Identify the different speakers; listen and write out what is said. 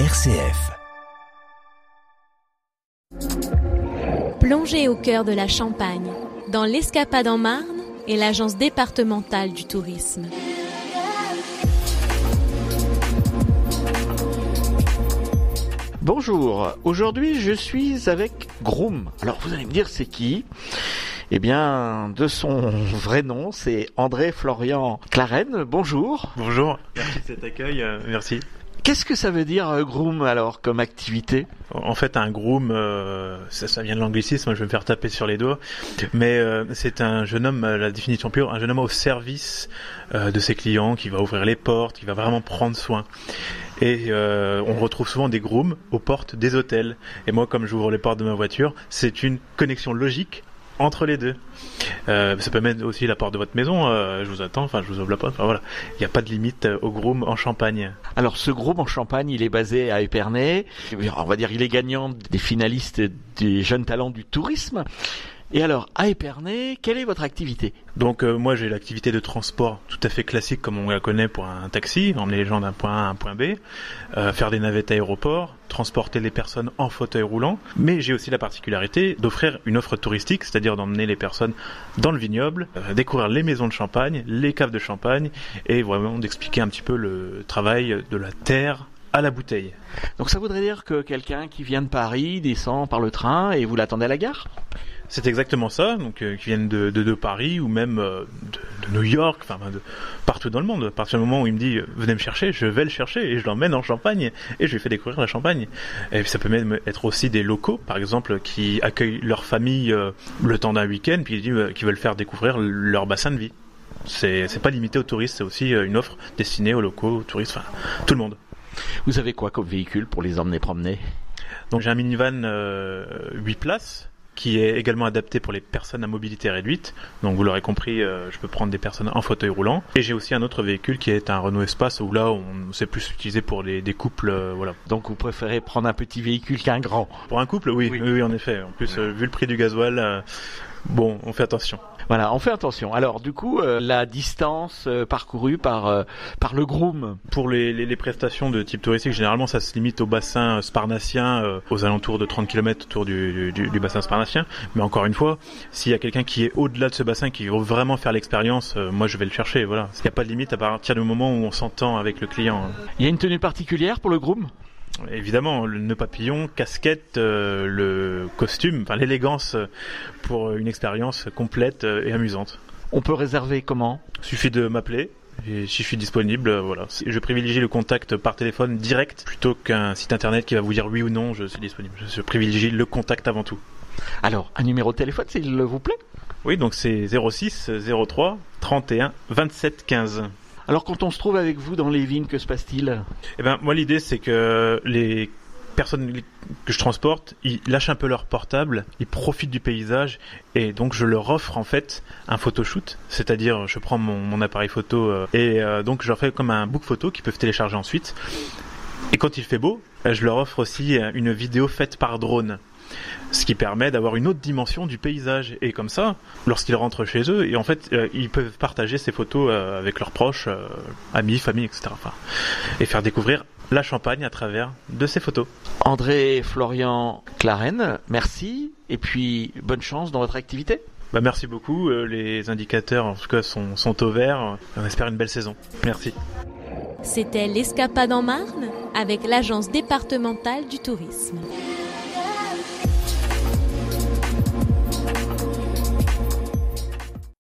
Speaker 1: RCF.
Speaker 2: Plongez au cœur de la Champagne, dans l'Escapade en Marne et l'Agence départementale du tourisme.
Speaker 3: Bonjour, aujourd'hui je suis avec Groom. Alors vous allez me dire c'est qui? Eh bien, de son vrai nom, c'est André Florian Claren. Bonjour.
Speaker 4: Bonjour, merci de cet accueil, euh, merci.
Speaker 3: Qu'est-ce que ça veut dire euh, Groom alors comme activité?
Speaker 4: En fait, un groom, euh, ça, vient de l'anglicisme, je vais me faire taper sur les doigts, mais euh, c'est un jeune homme, euh, la définition pure, un jeune homme au service de ses clients, qui va ouvrir les portes, qui va vraiment prendre soin. Et on retrouve souvent des grooms aux portes des hôtels. Et moi, comme j'ouvre les portes de ma voiture, c'est une connexion logique entre les deux. Euh, ça peut mettre aussi la porte de votre maison, euh, je vous attends, enfin je vous ouvre la porte, enfin, voilà. Il n'y a pas de limite euh, au groom en Champagne.
Speaker 3: Alors ce Groom en Champagne, il est basé à Épernay. On va dire il est gagnant des finalistes des jeunes talents du tourisme. Et alors, à Épernay, quelle est votre activité?
Speaker 4: Donc euh, moi j'ai l'activité de transport tout à fait classique comme on la connaît pour un taxi, emmener les gens d'un point A à un point B, euh, faire des navettes à aéroport, transporter les personnes en fauteuil roulant, mais j'ai aussi la particularité d'offrir une offre touristique, c'est-à-dire d'emmener les personnes dans le vignoble, euh, découvrir les maisons de champagne, les caves de champagne, et vraiment d'expliquer un petit peu le travail de la terre à la bouteille.
Speaker 3: Donc ça voudrait dire que quelqu'un qui vient de Paris descend par le train et vous l'attendez à la gare?
Speaker 4: C'est exactement ça, donc euh, qui viennent de, de, de Paris ou même euh, de, de New York, enfin de partout dans le monde. À partir du moment où il me dit euh, venez me chercher, je vais le chercher et je l'emmène en Champagne et je lui fais découvrir la Champagne. Et puis ça peut même être aussi des locaux, par exemple, qui accueillent leur famille euh, le temps d'un week-end, puis qui euh, qui veulent faire découvrir leur bassin de vie. C'est c'est pas limité aux touristes, c'est aussi une offre destinée aux locaux, aux touristes, enfin tout le monde.
Speaker 3: Vous avez quoi comme véhicule pour les emmener promener?
Speaker 4: Donc j'ai un minivan euh, 8 places qui est également adapté pour les personnes à mobilité réduite. Donc vous l'aurez compris, euh, je peux prendre des personnes en fauteuil roulant. Et j'ai aussi un autre véhicule qui est un Renault Espace où là on c'est plus utilisé pour les, des couples. euh, voilà.
Speaker 3: Donc vous préférez prendre un petit véhicule qu'un grand
Speaker 4: Pour un couple, oui,
Speaker 3: Oui.
Speaker 4: en effet. En plus, euh, vu le prix du gasoil, bon, on fait attention.
Speaker 3: Voilà, on fait attention. Alors du coup, euh, la distance euh, parcourue par euh, par le groom,
Speaker 4: Pour les, les, les prestations de type touristique, généralement ça se limite au bassin sparnacien, aux alentours de 30 km autour du, du, du bassin sparnacien. Mais encore une fois, s'il y a quelqu'un qui est au-delà de ce bassin, qui veut vraiment faire l'expérience, moi je vais le chercher. Voilà, il n'y a pas de limite à partir du moment où on s'entend avec le client.
Speaker 3: il y a une tenue particulière pour le groom?
Speaker 4: Évidemment, le nœud papillon, casquette, euh, le costume, enfin l'élégance pour une expérience complète euh, et amusante.
Speaker 3: On peut réserver comment?
Speaker 4: Suffit de m'appeler. Et si je suis disponible, euh, voilà. Je privilégie le contact par téléphone direct plutôt qu'un site internet qui va vous dire oui ou non, je suis disponible. Je privilégie le contact avant tout.
Speaker 3: Alors, un numéro de téléphone s'il vous plaît?
Speaker 4: Oui, donc c'est 06 03 31 27 15.
Speaker 3: Alors quand on se trouve avec vous dans les vignes, que se passe-t-il?
Speaker 4: Eh ben, moi, l'idée, c'est que les personnes que je transporte, ils lâchent un peu leur portable, ils profitent du paysage, et donc je leur offre en fait un photoshoot, c'est-à-dire je prends mon, appareil photo euh, et euh, donc je leur fais comme un book photo qu'ils peuvent télécharger ensuite. Et quand il fait beau, euh, je leur offre aussi une vidéo faite par drone. Ce qui permet d'avoir une autre dimension du paysage. Et comme ça, lorsqu'ils rentrent chez eux, et en fait, euh, ils peuvent partager ces photos euh, avec leurs proches, euh, amis, famille, etc. Enfin, et faire découvrir la Champagne à travers de ces photos.
Speaker 3: André Florian Claren, merci et puis bonne chance dans votre activité.
Speaker 4: Bah, merci beaucoup. les indicateurs, en tout cas, sont, sont au vert. On espère une belle saison. Merci.
Speaker 2: C'était l'Escapade en Marne avec l'Agence départementale du tourisme.